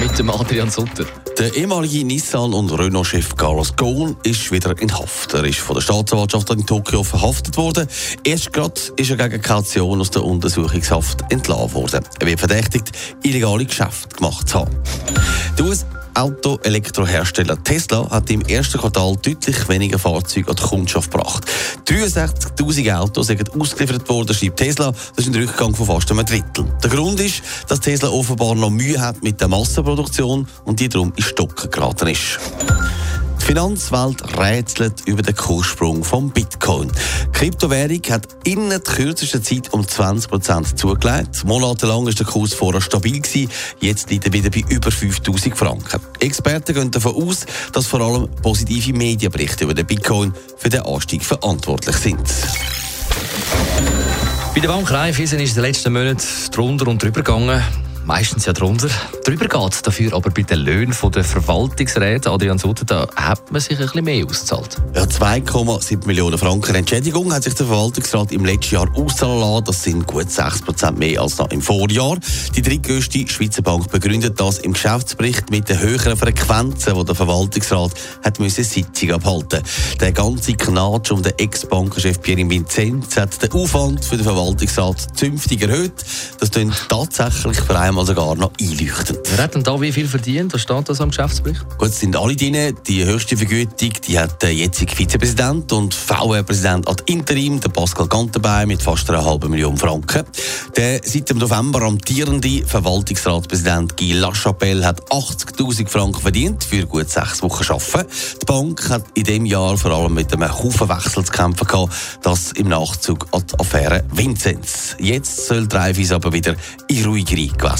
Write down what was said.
Mit dem Adrian Sutter. Der ehemalige Nissan- und Renault-Chef Carlos Ghosn ist wieder in Haft. Er ist von der Staatsanwaltschaft in Tokio verhaftet worden. Erst gerade ist er gegen Kaution aus der Untersuchungshaft entlassen worden. Er wird verdächtigt, illegale Geschäfte gemacht zu haben. Die Auto-Elektrohersteller Tesla hat im ersten Quartal deutlich weniger Fahrzeuge an die Kundschaft gebracht. 63.000 Autos sind ausgeliefert worden, schreibt Tesla. Das ist ein Rückgang von fast einem Drittel. Der Grund ist, dass Tesla offenbar noch Mühe hat mit der Massenproduktion und die darum in Stocken geraten ist. Die Finanzwelt rätselt über den Kurssprung vom Bitcoin. Die Kryptowährung hat in der kürzesten Zeit um 20% zugelegt. Monatelang war der Kurs vorher stabil. Gewesen. Jetzt liegt er wieder bei über 5000 Franken. Experten gehen davon aus, dass vor allem positive Medienberichte über den Bitcoin für den Anstieg verantwortlich sind. Bei der Bank Raiffeisen ist in den letzten Monaten drunter und drüber gegangen meistens ja drunter. Drüber geht dafür aber bei den Löhnen der Verwaltungsräte, Adrian Sutter, da hat man sich ein bisschen mehr ausgezahlt. Ja, 2,7 Millionen Franken Entschädigung hat sich der Verwaltungsrat im letzten Jahr auszahlen lassen. Das sind gut 6 Prozent mehr als noch im Vorjahr. Die drittgrößte Schweizer Bank begründet das im Geschäftsbericht mit den höheren Frequenzen, die der Verwaltungsrat hat müssen Sitzung abhalten Der ganze Knatsch um den Ex-Bankenchef Pierre Vinzenz hat den Aufwand für den Verwaltungsrat zünftig erhöht. Das klingt tatsächlich für einmal mal sogar noch einleuchtend. Wer hat denn da wie viel verdient? Was steht das am Geschäftsbericht? Gut, sind alle drin. Die höchste Vergütung die hat der jetzige Vizepräsident und VR-Präsident ad interim, der Pascal Gantenbein, mit fast einer halben Million Franken. Der seit dem November amtierende Verwaltungsratspräsident Guy Lachapelle hat 80.000 Franken verdient für gut sechs Wochen Arbeiten. Die Bank hat in diesem Jahr vor allem mit einem Haufen Wechsel zu kämpfen gehabt, das im Nachzug an die Affäre Vinzenz. Jetzt soll Dreyfus aber wieder in ruhigere Gewässer